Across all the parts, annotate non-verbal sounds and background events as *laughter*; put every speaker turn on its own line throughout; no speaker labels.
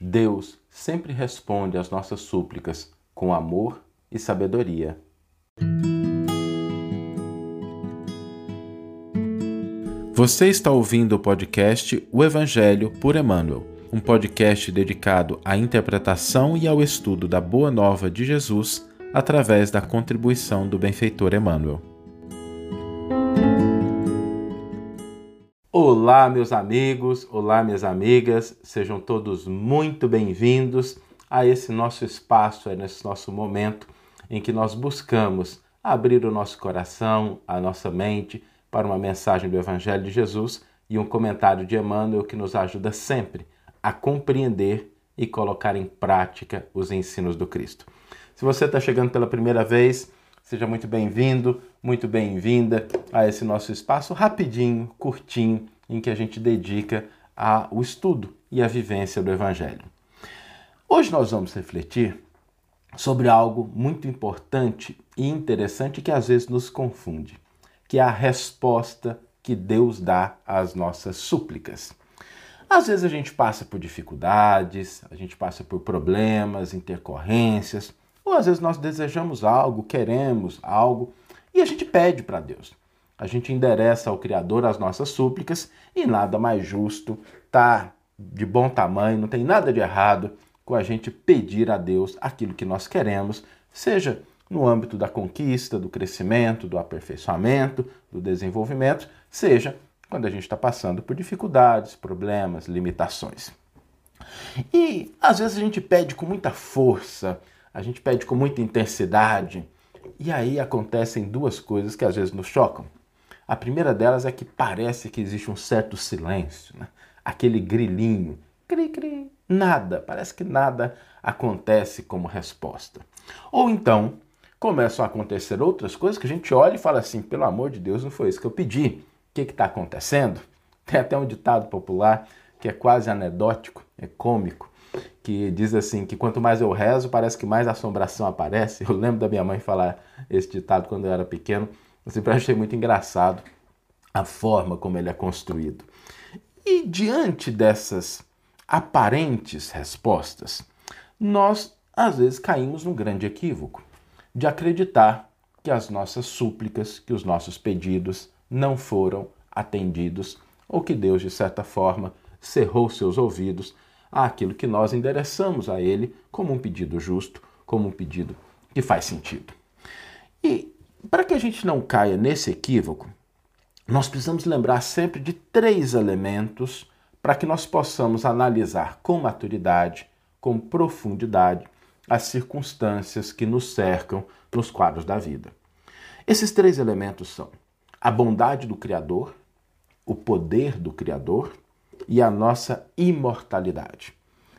Deus sempre responde às nossas súplicas com amor e sabedoria. Você está ouvindo o podcast O Evangelho por Emmanuel, um podcast dedicado à interpretação e ao estudo da Boa Nova de Jesus através da contribuição do benfeitor Emmanuel. Olá, meus amigos, olá, minhas amigas, sejam todos muito bem-vindos a esse nosso espaço, a nesse nosso momento em que nós buscamos abrir o nosso coração, a nossa mente para uma mensagem do Evangelho de Jesus e um comentário de Emmanuel que nos ajuda sempre a compreender e colocar em prática os ensinos do Cristo. Se você está chegando pela primeira vez, seja muito bem-vindo, muito bem-vinda a esse nosso espaço rapidinho, curtinho, em que a gente dedica ao estudo e à vivência do Evangelho. Hoje nós vamos refletir sobre algo muito importante e interessante que às vezes nos confunde que é a resposta que Deus dá às nossas súplicas. Às vezes a gente passa por dificuldades, a gente passa por problemas, intercorrências, ou às vezes nós desejamos algo, queremos algo e a gente pede para Deus. A gente endereça ao Criador as nossas súplicas e nada mais justo, tá de bom tamanho, não tem nada de errado com a gente pedir a Deus aquilo que nós queremos, seja no âmbito da conquista, do crescimento, do aperfeiçoamento, do desenvolvimento, seja quando a gente está passando por dificuldades, problemas, limitações. E às vezes a gente pede com muita força, a gente pede com muita intensidade, e aí acontecem duas coisas que às vezes nos chocam. A primeira delas é que parece que existe um certo silêncio, né? aquele grilinho, cri, cri, nada, parece que nada acontece como resposta. Ou então, começam a acontecer outras coisas que a gente olha e fala assim: pelo amor de Deus, não foi isso que eu pedi. O que está acontecendo? Tem até um ditado popular que é quase anedótico, é cômico, que diz assim: que quanto mais eu rezo, parece que mais assombração aparece. Eu lembro da minha mãe falar esse ditado quando eu era pequeno. Eu sempre achei muito engraçado a forma como ele é construído. E diante dessas aparentes respostas, nós às vezes caímos num grande equívoco de acreditar que as nossas súplicas, que os nossos pedidos não foram atendidos ou que Deus, de certa forma, cerrou seus ouvidos àquilo que nós endereçamos a Ele como um pedido justo, como um pedido que faz sentido. E para que a gente não caia nesse equívoco, nós precisamos lembrar sempre de três elementos para que nós possamos analisar com maturidade, com profundidade as circunstâncias que nos cercam nos quadros da vida. Esses três elementos são a bondade do Criador, o poder do Criador e a nossa imortalidade.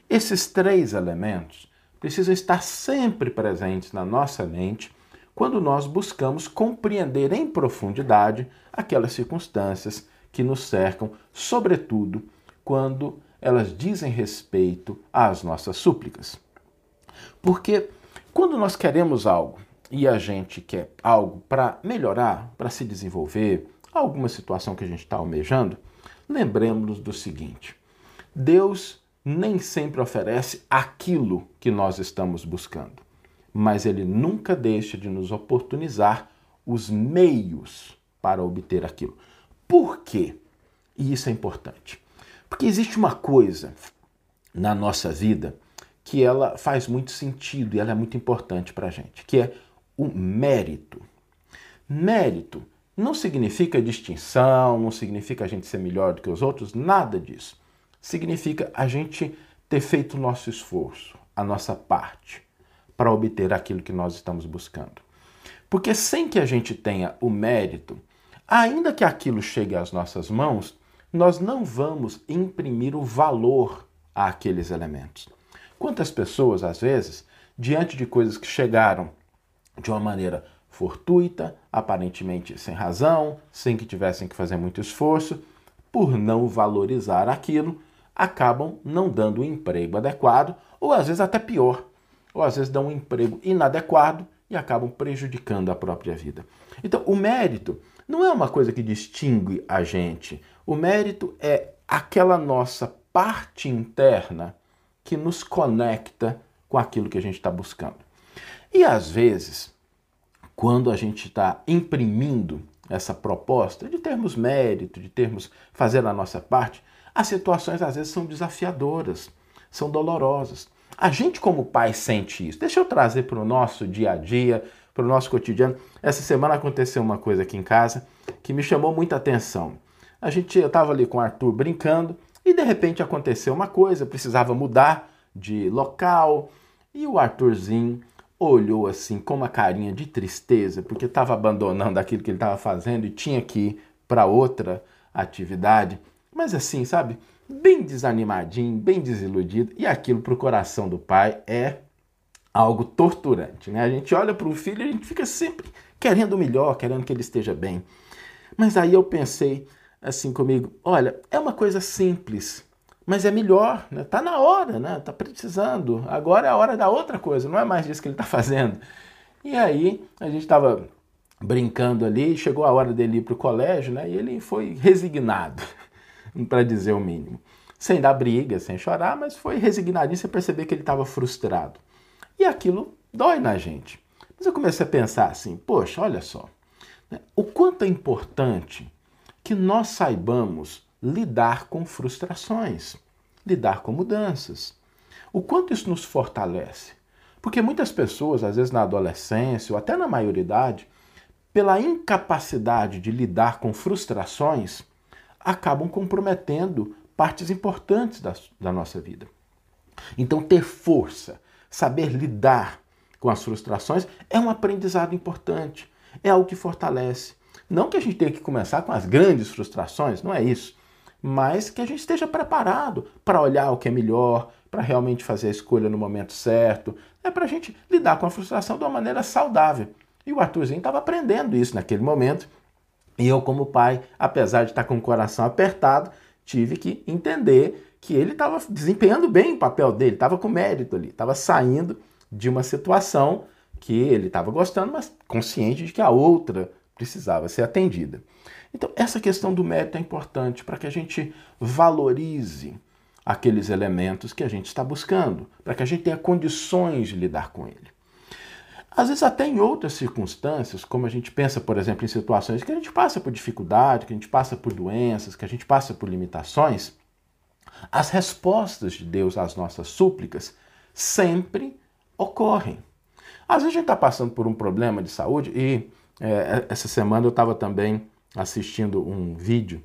Esses três elementos precisam estar sempre presentes na nossa mente quando nós buscamos compreender em profundidade aquelas circunstâncias que nos cercam, sobretudo quando elas dizem respeito às nossas súplicas. Porque quando nós queremos algo e a gente quer algo para melhorar, para se desenvolver, alguma situação que a gente está almejando, lembremos-nos do seguinte: Deus nem sempre oferece aquilo que nós estamos buscando, mas Ele nunca deixa de nos oportunizar os meios para obter aquilo. Por quê? E isso é importante. Porque existe uma coisa na nossa vida que ela faz muito sentido e ela é muito importante para a gente, que é o mérito. Mérito não significa distinção, não significa a gente ser melhor do que os outros, nada disso. Significa a gente ter feito o nosso esforço, a nossa parte, para obter aquilo que nós estamos buscando. Porque sem que a gente tenha o mérito, ainda que aquilo chegue às nossas mãos, nós não vamos imprimir o valor àqueles elementos. Quantas pessoas, às vezes, diante de coisas que chegaram de uma maneira fortuita, aparentemente sem razão, sem que tivessem que fazer muito esforço, por não valorizar aquilo, acabam não dando o emprego adequado, ou às vezes até pior, ou às vezes dão um emprego inadequado e acabam prejudicando a própria vida. Então, o mérito não é uma coisa que distingue a gente. O mérito é aquela nossa parte interna que nos conecta com aquilo que a gente está buscando. E às vezes, quando a gente está imprimindo essa proposta de termos mérito, de termos fazer a nossa parte, as situações às vezes são desafiadoras, são dolorosas. A gente, como pai, sente isso. Deixa eu trazer para o nosso dia a dia, para o nosso cotidiano. Essa semana aconteceu uma coisa aqui em casa que me chamou muita atenção. A gente, eu estava ali com o Arthur brincando e de repente aconteceu uma coisa, precisava mudar de local e o Arthurzinho olhou assim com uma carinha de tristeza porque estava abandonando aquilo que ele estava fazendo e tinha que ir para outra atividade. Mas assim, sabe? Bem desanimadinho, bem desiludido. E aquilo para o coração do pai é algo torturante. Né? A gente olha para o filho e a gente fica sempre querendo o melhor, querendo que ele esteja bem. Mas aí eu pensei assim comigo: olha, é uma coisa simples, mas é melhor, né? Tá na hora, né? Tá precisando. Agora é a hora da outra coisa, não é mais disso que ele está fazendo. E aí a gente estava brincando ali, chegou a hora dele ir para o colégio, né? E ele foi resignado, *laughs* para dizer o mínimo. Sem dar briga, sem chorar, mas foi resignadinho, você perceber que ele estava frustrado. E aquilo dói na gente. Mas eu comecei a pensar assim: poxa, olha só, né? o quanto é importante que nós saibamos lidar com frustrações, lidar com mudanças. O quanto isso nos fortalece. Porque muitas pessoas, às vezes na adolescência ou até na maioridade, pela incapacidade de lidar com frustrações, acabam comprometendo partes importantes da, da nossa vida. Então, ter força, saber lidar com as frustrações é um aprendizado importante, é algo que fortalece. Não que a gente tenha que começar com as grandes frustrações, não é isso, mas que a gente esteja preparado para olhar o que é melhor, para realmente fazer a escolha no momento certo, é para a gente lidar com a frustração de uma maneira saudável. E o Arthurzinho estava aprendendo isso naquele momento. E eu, como pai, apesar de estar com o coração apertado, tive que entender que ele estava desempenhando bem o papel dele, estava com mérito ali, estava saindo de uma situação que ele estava gostando, mas consciente de que a outra precisava ser atendida. Então, essa questão do mérito é importante para que a gente valorize aqueles elementos que a gente está buscando, para que a gente tenha condições de lidar com ele. Às vezes, até em outras circunstâncias, como a gente pensa, por exemplo, em situações que a gente passa por dificuldade, que a gente passa por doenças, que a gente passa por limitações, as respostas de Deus às nossas súplicas sempre ocorrem. Às vezes a gente está passando por um problema de saúde e é, essa semana eu estava também assistindo um vídeo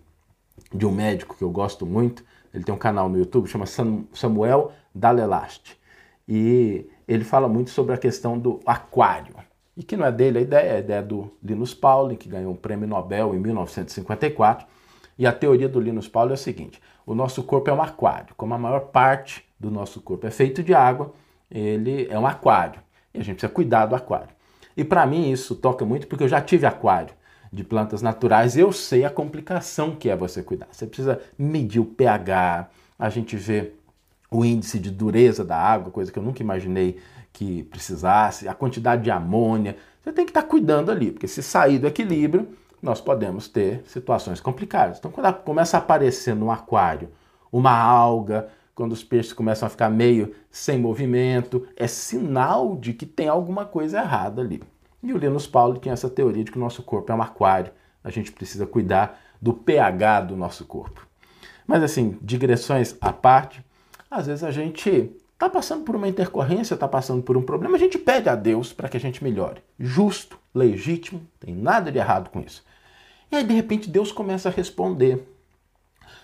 de um médico que eu gosto muito. Ele tem um canal no YouTube, chama Samuel Dalelaste. E ele fala muito sobre a questão do aquário. E que não é dele a ideia, é a ideia do Linus Pauling, que ganhou o um prêmio Nobel em 1954. E a teoria do Linus Pauling é a seguinte: o nosso corpo é um aquário. Como a maior parte do nosso corpo é feito de água, ele é um aquário. E a gente precisa cuidar do aquário. E para mim isso toca muito porque eu já tive aquário de plantas naturais, eu sei a complicação que é você cuidar. Você precisa medir o pH, a gente vê o índice de dureza da água, coisa que eu nunca imaginei que precisasse, a quantidade de amônia. Você tem que estar cuidando ali, porque se sair do equilíbrio, nós podemos ter situações complicadas. Então, quando começa a aparecer no aquário uma alga, quando os peixes começam a ficar meio sem movimento, é sinal de que tem alguma coisa errada ali. E o Linus Paulo tinha essa teoria de que o nosso corpo é um aquário, a gente precisa cuidar do pH do nosso corpo. Mas assim, digressões à parte, às vezes a gente está passando por uma intercorrência, está passando por um problema, a gente pede a Deus para que a gente melhore. Justo, legítimo, tem nada de errado com isso. E aí, de repente, Deus começa a responder.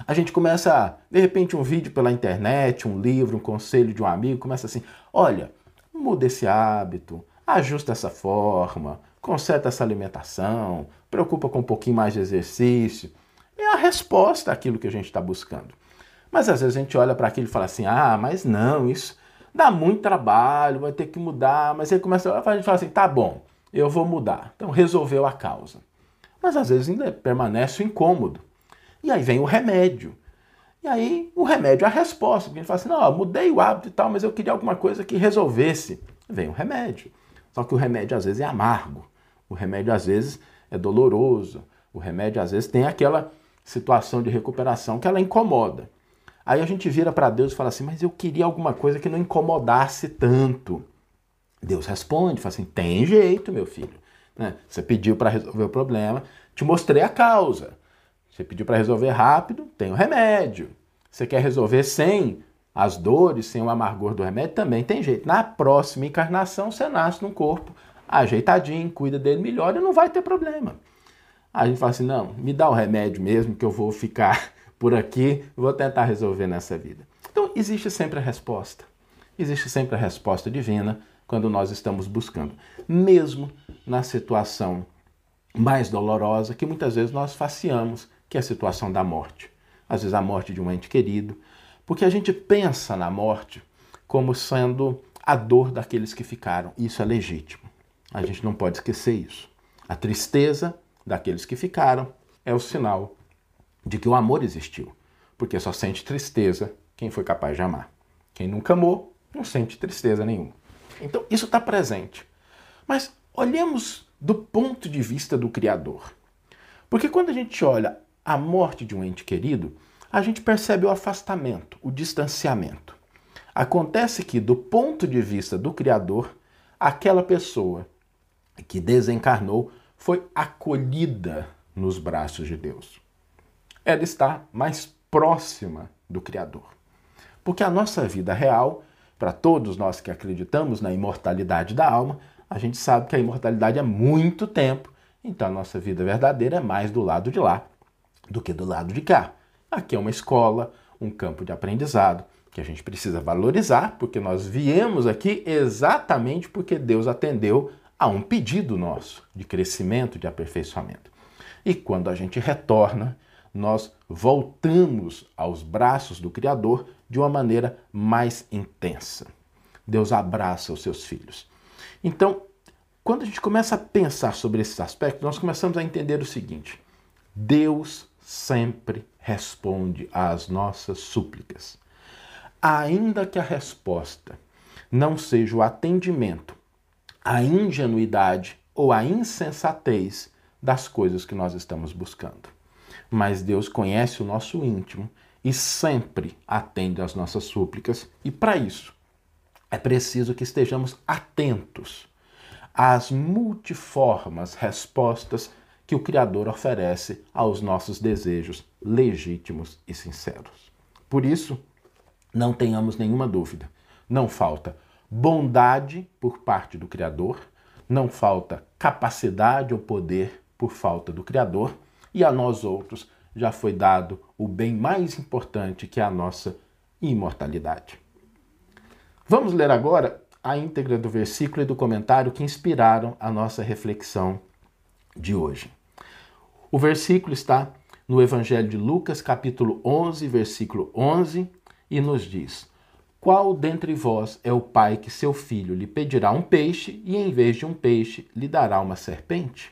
A gente começa, de repente, um vídeo pela internet, um livro, um conselho de um amigo, começa assim: olha, muda esse hábito, ajusta essa forma, conserta essa alimentação, preocupa com um pouquinho mais de exercício. É a resposta àquilo que a gente está buscando. Mas às vezes a gente olha para aquilo e fala assim: ah, mas não, isso dá muito trabalho, vai ter que mudar. Mas aí começa a gente fala assim: tá bom, eu vou mudar. Então resolveu a causa mas às vezes ainda permanece o incômodo. E aí vem o remédio. E aí o remédio é a resposta. Porque a gente fala assim, não, mudei o hábito e tal, mas eu queria alguma coisa que resolvesse. Vem o remédio. Só que o remédio às vezes é amargo. O remédio às vezes é doloroso. O remédio às vezes tem aquela situação de recuperação que ela incomoda. Aí a gente vira para Deus e fala assim: Mas eu queria alguma coisa que não incomodasse tanto. Deus responde, fala assim: Tem jeito, meu filho. Né? Você pediu para resolver o problema, te mostrei a causa. Você pediu para resolver rápido, tem o remédio. Você quer resolver sem as dores, sem o amargor do remédio, também tem jeito. Na próxima encarnação, você nasce num corpo ajeitadinho, cuida dele melhor e não vai ter problema. A gente fala assim: não, me dá o remédio mesmo, que eu vou ficar *laughs* por aqui, vou tentar resolver nessa vida. Então, existe sempre a resposta. Existe sempre a resposta divina quando nós estamos buscando, mesmo na situação mais dolorosa que muitas vezes nós faciamos, que é a situação da morte. Às vezes a morte de um ente querido, porque a gente pensa na morte como sendo a dor daqueles que ficaram. Isso é legítimo. A gente não pode esquecer isso. A tristeza daqueles que ficaram é o sinal de que o amor existiu, porque só sente tristeza quem foi capaz de amar. Quem nunca amou não sente tristeza nenhuma. Então isso está presente. Mas olhemos do ponto de vista do Criador. Porque quando a gente olha a morte de um ente querido, a gente percebe o afastamento, o distanciamento. Acontece que, do ponto de vista do Criador, aquela pessoa que desencarnou foi acolhida nos braços de Deus. Ela está mais próxima do Criador. Porque a nossa vida real, para todos nós que acreditamos na imortalidade da alma, a gente sabe que a imortalidade é muito tempo, então a nossa vida verdadeira é mais do lado de lá do que do lado de cá. Aqui é uma escola, um campo de aprendizado que a gente precisa valorizar, porque nós viemos aqui exatamente porque Deus atendeu a um pedido nosso de crescimento, de aperfeiçoamento. E quando a gente retorna, nós voltamos aos braços do Criador de uma maneira mais intensa. Deus abraça os seus filhos. Então, quando a gente começa a pensar sobre esses aspectos, nós começamos a entender o seguinte: Deus sempre responde às nossas súplicas. Ainda que a resposta não seja o atendimento a ingenuidade ou a insensatez das coisas que nós estamos buscando. Mas Deus conhece o nosso íntimo e sempre atende às nossas súplicas, e para isso é preciso que estejamos atentos às multiformas respostas que o Criador oferece aos nossos desejos legítimos e sinceros. Por isso, não tenhamos nenhuma dúvida, não falta bondade por parte do Criador, não falta capacidade ou poder por falta do Criador, e a nós outros já foi dado o bem mais importante que é a nossa imortalidade. Vamos ler agora a íntegra do versículo e do comentário que inspiraram a nossa reflexão de hoje. O versículo está no Evangelho de Lucas, capítulo 11, versículo 11, e nos diz: qual dentre vós é o pai que seu filho lhe pedirá um peixe e, em vez de um peixe, lhe dará uma serpente?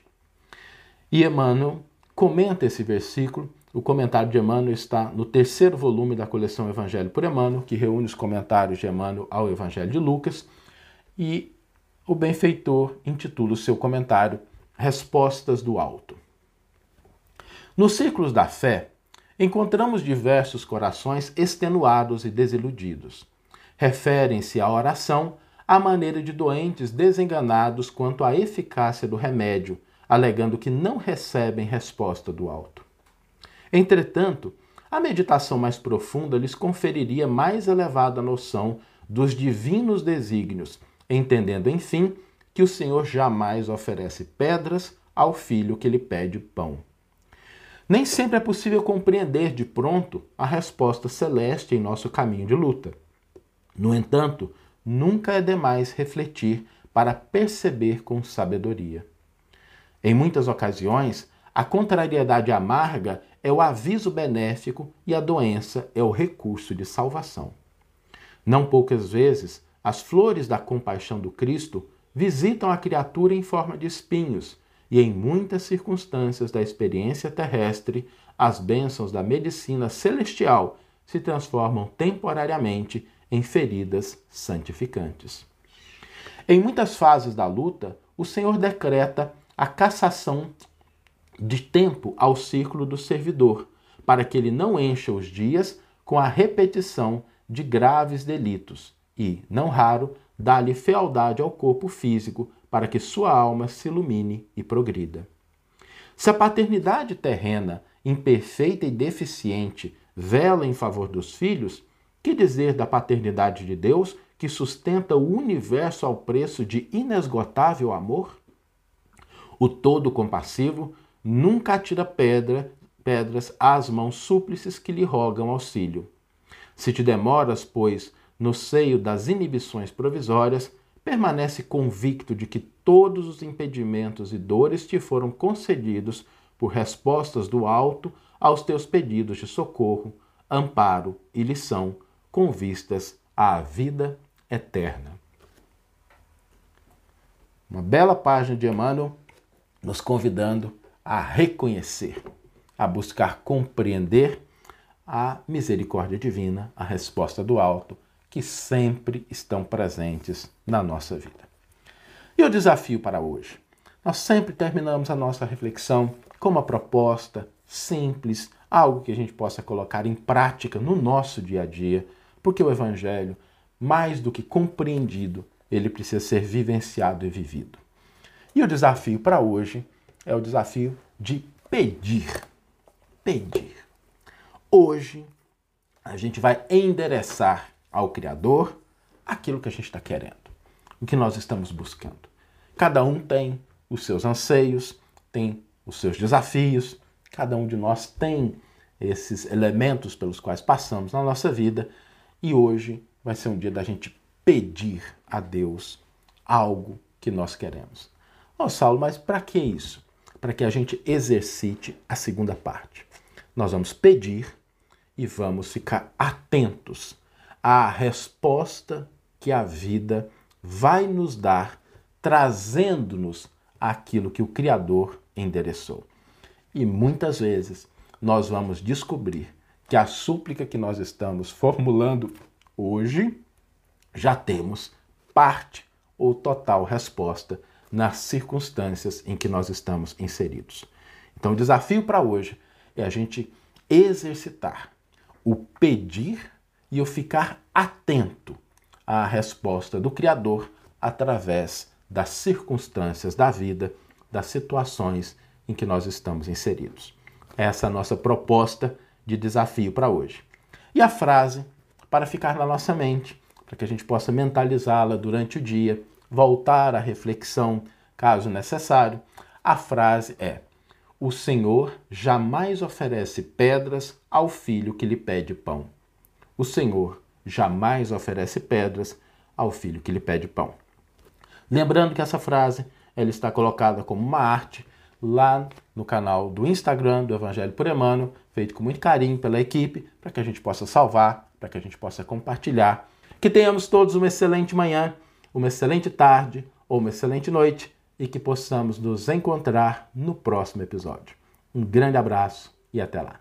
E Emmanuel comenta esse versículo. O comentário de Emmanuel está no terceiro volume da coleção Evangelho por Emmanuel, que reúne os comentários de Emmanuel ao Evangelho de Lucas. E o benfeitor intitula o seu comentário Respostas do Alto. Nos círculos da fé, encontramos diversos corações extenuados e desiludidos referem-se à oração à maneira de doentes desenganados quanto à eficácia do remédio, alegando que não recebem resposta do alto. Entretanto, a meditação mais profunda lhes conferiria mais elevada noção dos divinos desígnios, entendendo, enfim, que o Senhor jamais oferece pedras ao filho que lhe pede pão. Nem sempre é possível compreender de pronto a resposta celeste em nosso caminho de luta. No entanto, nunca é demais refletir para perceber com sabedoria. Em muitas ocasiões, a contrariedade amarga é o aviso benéfico e a doença é o recurso de salvação. Não poucas vezes, as flores da compaixão do Cristo visitam a criatura em forma de espinhos, e em muitas circunstâncias da experiência terrestre, as bênçãos da medicina celestial se transformam temporariamente em feridas santificantes. Em muitas fases da luta, o Senhor decreta a cassação de tempo ao círculo do servidor, para que ele não encha os dias com a repetição de graves delitos e, não raro, dá-lhe fealdade ao corpo físico para que sua alma se ilumine e progrida. Se a paternidade terrena, imperfeita e deficiente, vela em favor dos filhos, que dizer da paternidade de Deus que sustenta o universo ao preço de inesgotável amor? O todo compassivo nunca atira pedra, pedras às mãos súplices que lhe rogam auxílio. Se te demoras, pois, no seio das inibições provisórias, permanece convicto de que todos os impedimentos e dores te foram concedidos por respostas do alto aos teus pedidos de socorro, amparo e lição, com vistas à vida eterna. Uma bela página de Emmanuel nos convidando a reconhecer, a buscar compreender a misericórdia divina, a resposta do alto, que sempre estão presentes na nossa vida. E o desafio para hoje? Nós sempre terminamos a nossa reflexão com uma proposta simples, algo que a gente possa colocar em prática no nosso dia a dia, porque o Evangelho, mais do que compreendido, ele precisa ser vivenciado e vivido. E o desafio para hoje é o desafio de pedir. Pedir. Hoje a gente vai endereçar ao Criador aquilo que a gente está querendo, o que nós estamos buscando. Cada um tem os seus anseios, tem os seus desafios, cada um de nós tem esses elementos pelos quais passamos na nossa vida e hoje vai ser um dia da gente pedir a Deus algo que nós queremos. Ó oh, Saulo, mas para que isso? Para que a gente exercite a segunda parte. Nós vamos pedir e vamos ficar atentos à resposta que a vida vai nos dar, trazendo-nos aquilo que o Criador endereçou. E muitas vezes nós vamos descobrir que a súplica que nós estamos formulando hoje já temos parte ou total resposta nas circunstâncias em que nós estamos inseridos. Então, o desafio para hoje é a gente exercitar o pedir e o ficar atento à resposta do Criador através das circunstâncias da vida, das situações em que nós estamos inseridos. Essa é a nossa proposta de desafio para hoje. E a frase para ficar na nossa mente, para que a gente possa mentalizá-la durante o dia, voltar à reflexão, caso necessário. A frase é: O Senhor jamais oferece pedras ao filho que lhe pede pão. O Senhor jamais oferece pedras ao filho que lhe pede pão. Lembrando que essa frase ela está colocada como uma arte lá no canal do Instagram do Evangelho por Emmanuel, feito com muito carinho pela equipe, para que a gente possa salvar, para que a gente possa compartilhar. Que tenhamos todos uma excelente manhã, uma excelente tarde ou uma excelente noite e que possamos nos encontrar no próximo episódio. Um grande abraço e até lá.